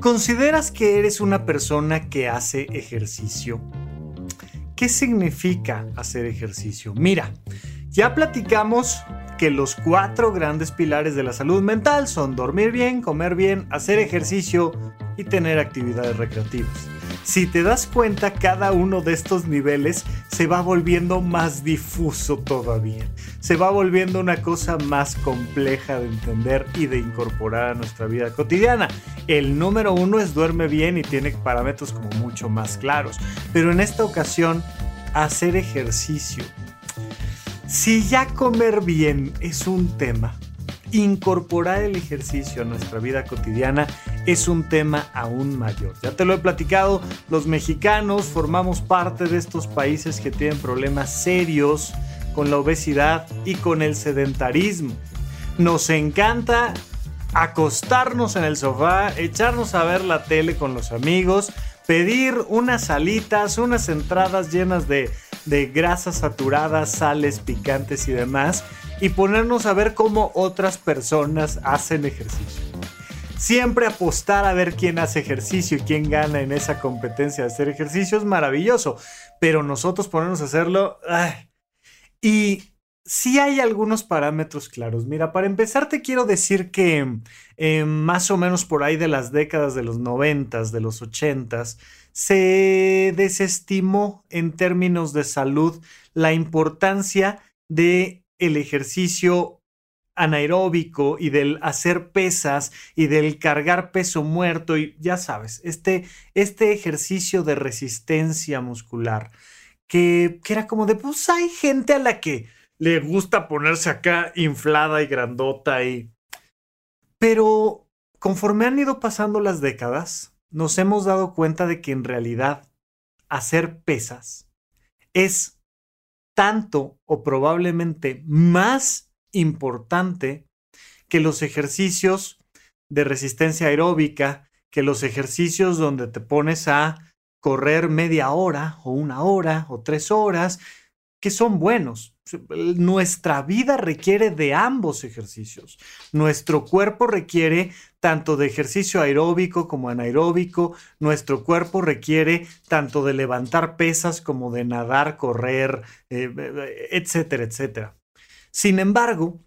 ¿Consideras que eres una persona que hace ejercicio? ¿Qué significa hacer ejercicio? Mira, ya platicamos que los cuatro grandes pilares de la salud mental son dormir bien, comer bien, hacer ejercicio y tener actividades recreativas. Si te das cuenta, cada uno de estos niveles se va volviendo más difuso todavía. Se va volviendo una cosa más compleja de entender y de incorporar a nuestra vida cotidiana. El número uno es duerme bien y tiene parámetros como mucho más claros. Pero en esta ocasión, hacer ejercicio. Si ya comer bien es un tema, incorporar el ejercicio a nuestra vida cotidiana es un tema aún mayor. Ya te lo he platicado, los mexicanos formamos parte de estos países que tienen problemas serios con la obesidad y con el sedentarismo. Nos encanta acostarnos en el sofá, echarnos a ver la tele con los amigos, pedir unas salitas, unas entradas llenas de, de grasas saturadas, sales picantes y demás, y ponernos a ver cómo otras personas hacen ejercicio. Siempre apostar a ver quién hace ejercicio y quién gana en esa competencia de hacer ejercicio es maravilloso, pero nosotros ponernos a hacerlo... Y sí hay algunos parámetros claros. Mira, para empezar te quiero decir que eh, más o menos por ahí de las décadas de los noventas, de los ochentas, se desestimó en términos de salud la importancia de el ejercicio anaeróbico y del hacer pesas y del cargar peso muerto y ya sabes, este, este ejercicio de resistencia muscular que, que era como de, pues hay gente a la que le gusta ponerse acá inflada y grandota y... Pero conforme han ido pasando las décadas, nos hemos dado cuenta de que en realidad hacer pesas es tanto o probablemente más importante que los ejercicios de resistencia aeróbica, que los ejercicios donde te pones a correr media hora o una hora o tres horas, que son buenos. Nuestra vida requiere de ambos ejercicios. Nuestro cuerpo requiere tanto de ejercicio aeróbico como anaeróbico. Nuestro cuerpo requiere tanto de levantar pesas como de nadar, correr, eh, etcétera, etcétera. Sin embargo,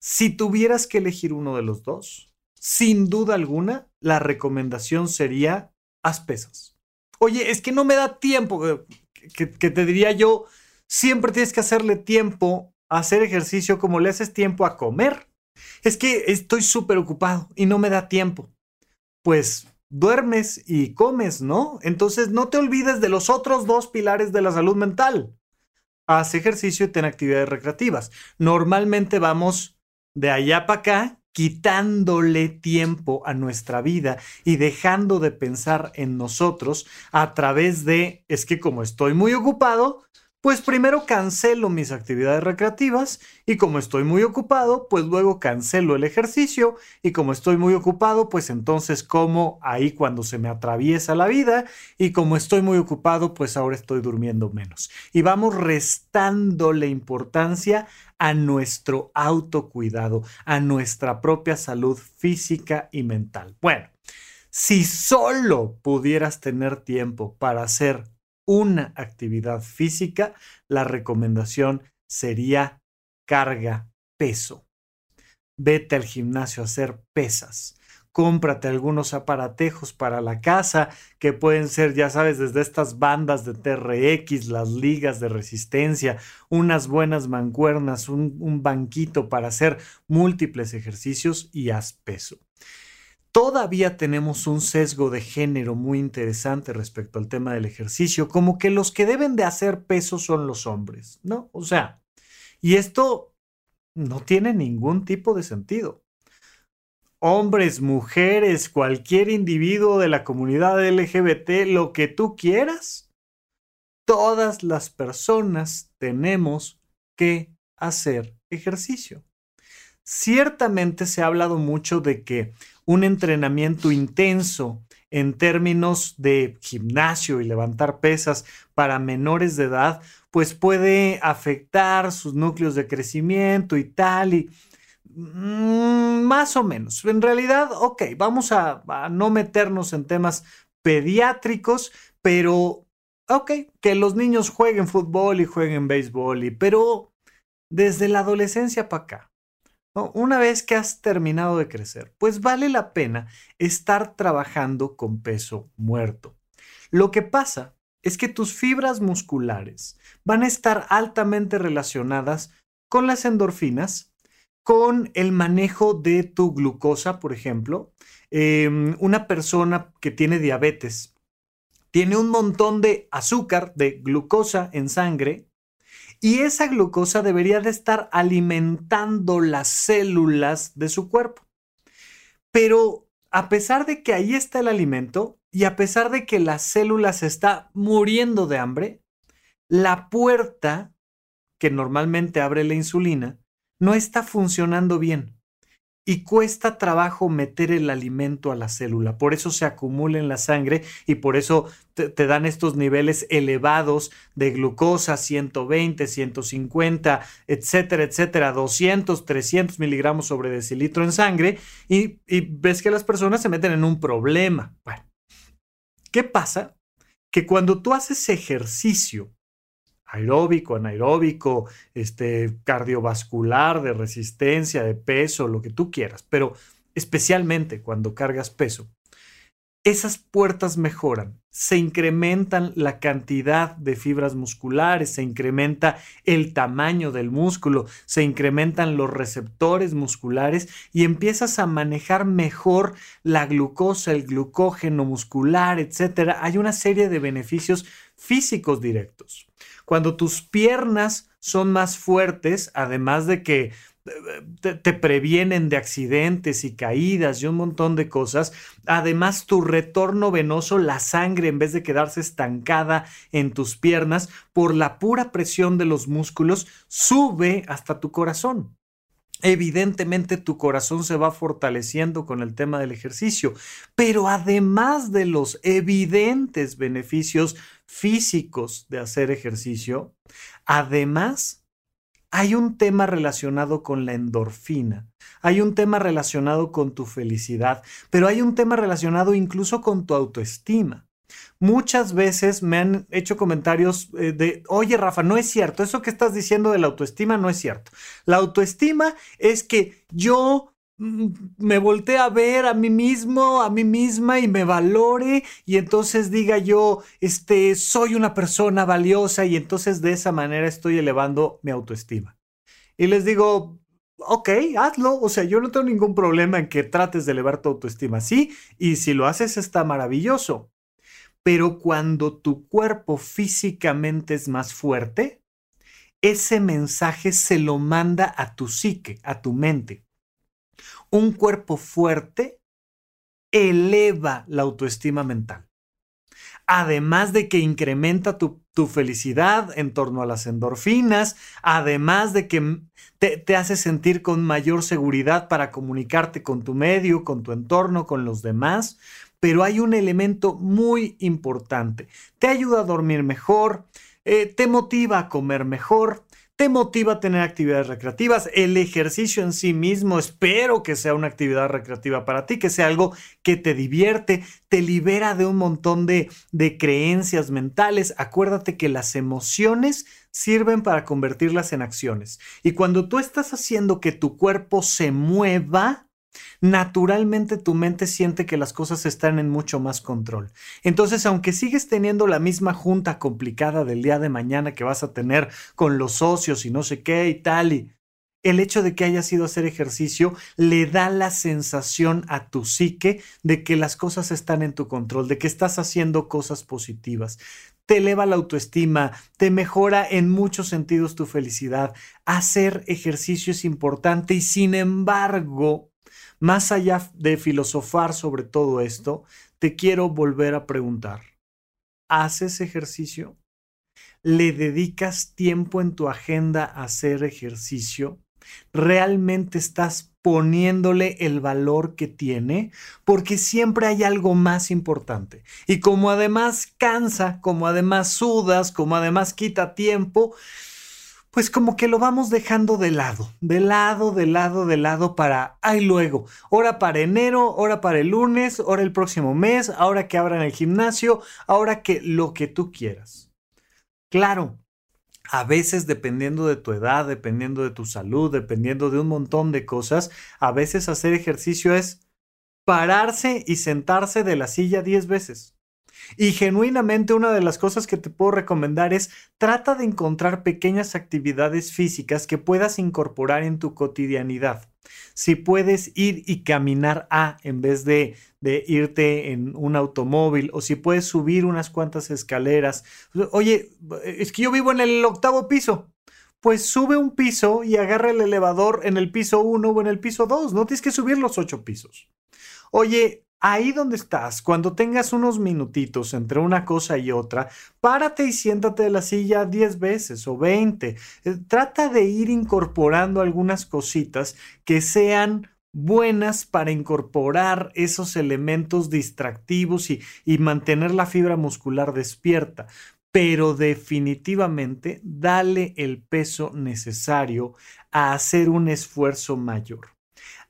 si tuvieras que elegir uno de los dos, sin duda alguna, la recomendación sería haz pesas. Oye, es que no me da tiempo, eh, que, te diría yo, siempre tienes que hacerle tiempo a hacer ejercicio como le haces tiempo a comer. Es que estoy súper ocupado y no me da tiempo. Pues duermes y comes, ¿no? Entonces no te olvides de los otros dos pilares de la salud mental haz ejercicio y ten actividades recreativas. Normalmente vamos de allá para acá quitándole tiempo a nuestra vida y dejando de pensar en nosotros a través de, es que como estoy muy ocupado, pues primero cancelo mis actividades recreativas y como estoy muy ocupado, pues luego cancelo el ejercicio y como estoy muy ocupado, pues entonces como ahí cuando se me atraviesa la vida y como estoy muy ocupado, pues ahora estoy durmiendo menos. Y vamos restándole importancia a nuestro autocuidado, a nuestra propia salud física y mental. Bueno, si solo pudieras tener tiempo para hacer una actividad física, la recomendación sería carga peso. Vete al gimnasio a hacer pesas. Cómprate algunos aparatejos para la casa que pueden ser, ya sabes, desde estas bandas de TRX, las ligas de resistencia, unas buenas mancuernas, un, banquito para hacer múltiples ejercicios y haz peso todavía tenemos un sesgo de género muy interesante respecto al tema del ejercicio, como que los que deben de hacer peso son los hombres, ¿no? O sea, y esto no tiene ningún tipo de sentido. Hombres, mujeres, cualquier individuo de la comunidad LGBT, lo que tú quieras, todas las personas tenemos que hacer ejercicio. Ciertamente se ha hablado mucho de que un entrenamiento intenso en términos de gimnasio y levantar pesas para menores de edad, pues puede afectar sus núcleos de crecimiento y tal. Y mm, más o menos. En realidad, ok, vamos a, no meternos en temas pediátricos, pero ok, que los niños jueguen fútbol y jueguen béisbol, y, pero desde la adolescencia para acá, una vez que has terminado de crecer, pues vale la pena estar trabajando con peso muerto. Lo que pasa es que tus fibras musculares van a estar altamente relacionadas con las endorfinas, con el manejo de tu glucosa, por ejemplo. Em, una persona que tiene diabetes tiene un montón de azúcar, de glucosa en sangre, y esa glucosa debería de estar alimentando las células de su cuerpo. Pero a pesar de que ahí está el alimento y a pesar de que la célula se está muriendo de hambre, la puerta que normalmente abre la insulina no está funcionando bien y cuesta trabajo meter el alimento a la célula. Por eso se acumula en la sangre y por eso te, dan estos niveles elevados de glucosa, 120, 150, etcétera, etcétera, 200, 300 miligramos sobre decilitro en sangre y, y ves que las personas se meten en un problema. Bueno, ¿qué pasa? Que cuando tú haces ejercicio aeróbico, anaeróbico, este, cardiovascular, de resistencia, de peso, lo que tú quieras, pero especialmente cuando cargas peso, esas puertas mejoran, se incrementan la cantidad de fibras musculares, se incrementa el tamaño del músculo, se incrementan los receptores musculares y empiezas a manejar mejor la glucosa, el glucógeno muscular, etc. Hay una serie de beneficios físicos directos. Cuando tus piernas son más fuertes, además de que eh, te, previenen de accidentes y caídas y un montón de cosas. Además, tu retorno venoso, la sangre, en vez de quedarse estancada en tus piernas, por la pura presión de los músculos, sube hasta tu corazón. Evidentemente tu corazón se va fortaleciendo con el tema del ejercicio, pero además de los evidentes beneficios físicos de hacer ejercicio, además hay un tema relacionado con la endorfina, hay un tema relacionado con tu felicidad, pero hay un tema relacionado incluso con tu autoestima. Muchas veces me han hecho comentarios eh, de, oye Rafa, no es cierto, eso que estás diciendo de la autoestima no es cierto. La autoestima es que yo mm, me voltee a ver a mí mismo, a mí misma y me valore y entonces diga yo, este, soy una persona valiosa y entonces de esa manera estoy elevando mi autoestima. Y les digo, ok, hazlo, o sea, yo no tengo ningún problema en que trates de elevar tu autoestima, sí, y si lo haces está maravilloso. Pero cuando tu cuerpo físicamente es más fuerte, ese mensaje se lo manda a tu psique, a tu mente. Un cuerpo fuerte eleva la autoestima mental. Además de que incrementa tu, felicidad en torno a las endorfinas, además de que te, hace sentir con mayor seguridad para comunicarte con tu medio, con tu entorno, con los demás, pero hay un elemento muy importante. Te ayuda a dormir mejor, eh, te motiva a comer mejor, te motiva a tener actividades recreativas. El ejercicio en sí mismo, espero que sea una actividad recreativa para ti, que sea algo que te divierte, te libera de un montón de, de creencias mentales. Acuérdate que las emociones sirven para convertirlas en acciones. Y cuando tú estás haciendo que tu cuerpo se mueva, naturalmente tu mente siente que las cosas están en mucho más control. Entonces, aunque sigues teniendo la misma junta complicada del día de mañana que vas a tener con los socios y no sé qué y tal, y el hecho de que hayas ido a hacer ejercicio le da la sensación a tu psique de que las cosas están en tu control, de que estás haciendo cosas positivas. Te eleva la autoestima, te mejora en muchos sentidos tu felicidad. Hacer ejercicio es importante y sin embargo, más allá de filosofar sobre todo esto, te quiero volver a preguntar, ¿haces ejercicio? ¿Le dedicas tiempo en tu agenda a hacer ejercicio? ¿Realmente estás poniéndole el valor que tiene? Porque siempre hay algo más importante. Y como además cansa, como además sudas, como además quita tiempo, pues como que lo vamos dejando de lado, de lado, de lado, de lado para, ay luego, hora para enero, hora para el lunes, hora el próximo mes, ahora que abran el gimnasio, ahora que lo que tú quieras. Claro, a veces dependiendo de tu edad, dependiendo de tu salud, dependiendo de un montón de cosas, a veces hacer ejercicio es pararse y sentarse de la silla 10 veces. Y genuinamente una de las cosas que te puedo recomendar es trata de encontrar pequeñas actividades físicas que puedas incorporar en tu cotidianidad. Si puedes ir y caminar a en vez de, de irte en un automóvil o si puedes subir unas cuantas escaleras. Oye, es que yo vivo en el octavo piso pues sube un piso y agarra el elevador en el piso 1 o en el piso 2. No tienes que subir los ocho pisos. Oye, Ahí donde estás, cuando tengas unos minutitos entre una cosa y otra, párate y siéntate de la silla 10 veces o 20. Eh, trata de ir incorporando algunas cositas que sean buenas para incorporar esos elementos distractivos y, y mantener la fibra muscular despierta. Pero definitivamente dale el peso necesario a hacer un esfuerzo mayor.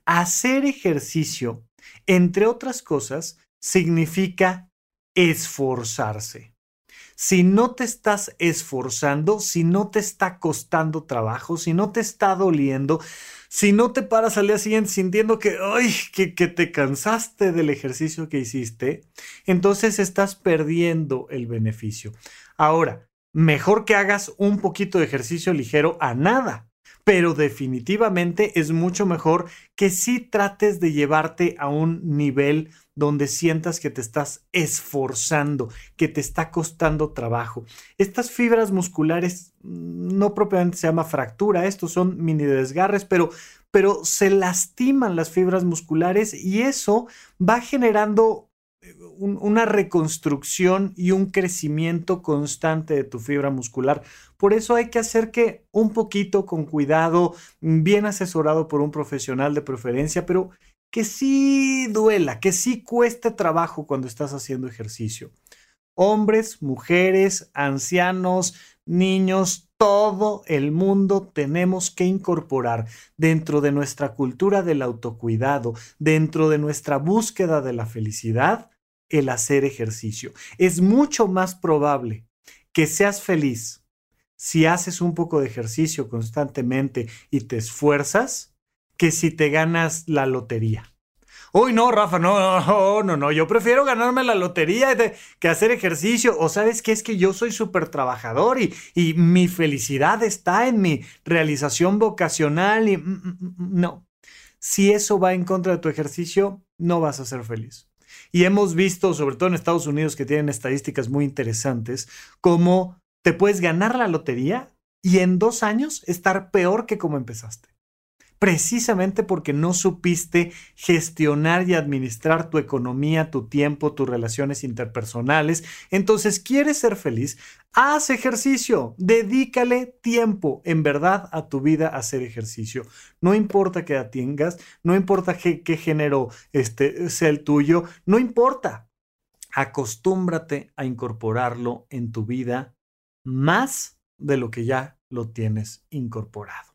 Hacer ejercicio entre otras cosas, significa esforzarse. Si no te estás esforzando, si no te está costando trabajo, si no te está doliendo, si no te paras al día siguiente sintiendo que, ay, que, que te cansaste del ejercicio que hiciste, entonces estás perdiendo el beneficio. Ahora, mejor que hagas un poquito de ejercicio ligero a nada pero definitivamente es mucho mejor que si trates de llevarte a un nivel donde sientas que te estás esforzando, que te está costando trabajo. Estas fibras musculares mm, no propiamente se llama fractura, estos son mini desgarres, pero pero se lastiman las fibras musculares y eso va generando una reconstrucción y un crecimiento constante de tu fibra muscular. Por eso hay que hacer que un poquito con cuidado, bien asesorado por un profesional de preferencia, pero que sí duela, que sí cueste trabajo cuando estás haciendo ejercicio. Hombres, mujeres, ancianos, niños, todo el mundo tenemos que incorporar dentro de nuestra cultura del autocuidado, dentro de nuestra búsqueda de la felicidad, el hacer ejercicio. Es mucho más probable que seas feliz si haces un poco de ejercicio constantemente y te esfuerzas que si te ganas la lotería. Uy, no, Rafa, no, no, no, no, yo prefiero ganarme la lotería que hacer ejercicio. O sabes que es que yo soy súper trabajador y, y, mi felicidad está en mi realización vocacional y mm, mm, mm, no. Si eso va en contra de tu ejercicio, no vas a ser feliz. Y hemos visto, sobre todo en Estados Unidos, que tienen estadísticas muy interesantes, cómo te puedes ganar la lotería y en dos años estar peor que como empezaste precisamente porque no supiste gestionar y administrar tu economía, tu tiempo, tus relaciones interpersonales. Entonces, ¿quieres ser feliz? Haz ejercicio, dedícale tiempo en verdad a tu vida a hacer ejercicio. No importa qué edad tengas, no importa qué, género este, sea el tuyo, no importa. Acostúmbrate a incorporarlo en tu vida más de lo que ya lo tienes incorporado.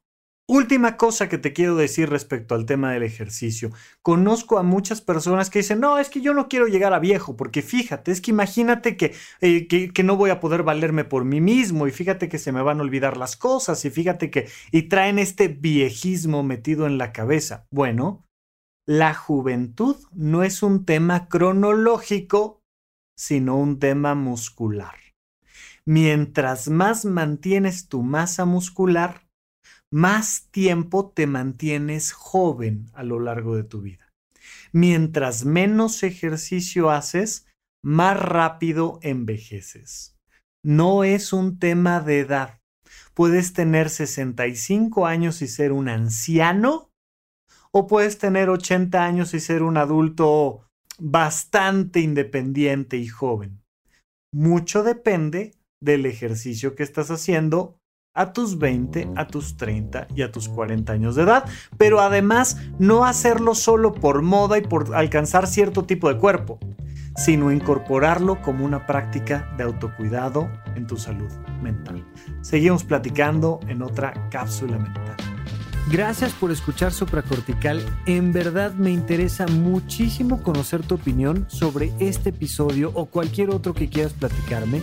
Última cosa que te quiero decir respecto al tema del ejercicio. Conozco a muchas personas que dicen, no, es que yo no quiero llegar a viejo, porque fíjate, es que imagínate que, eh, que, que, no voy a poder valerme por mí mismo y fíjate que se me van a olvidar las cosas y fíjate que... y traen este viejismo metido en la cabeza. Bueno, la juventud no es un tema cronológico, sino un tema muscular. Mientras más mantienes tu masa muscular, más tiempo te mantienes joven a lo largo de tu vida. Mientras menos ejercicio haces, más rápido envejeces. No es un tema de edad. Puedes tener 65 años y ser un anciano o puedes tener 80 años y ser un adulto bastante independiente y joven. Mucho depende del ejercicio que estás haciendo a tus 20, a tus 30 y a tus 40 años de edad, pero además no hacerlo solo por moda y por alcanzar cierto tipo de cuerpo, sino incorporarlo como una práctica de autocuidado en tu salud mental. Seguimos platicando en otra cápsula mental. Gracias por escuchar Supracortical. En verdad me interesa muchísimo conocer tu opinión sobre este episodio o cualquier otro que quieras platicarme.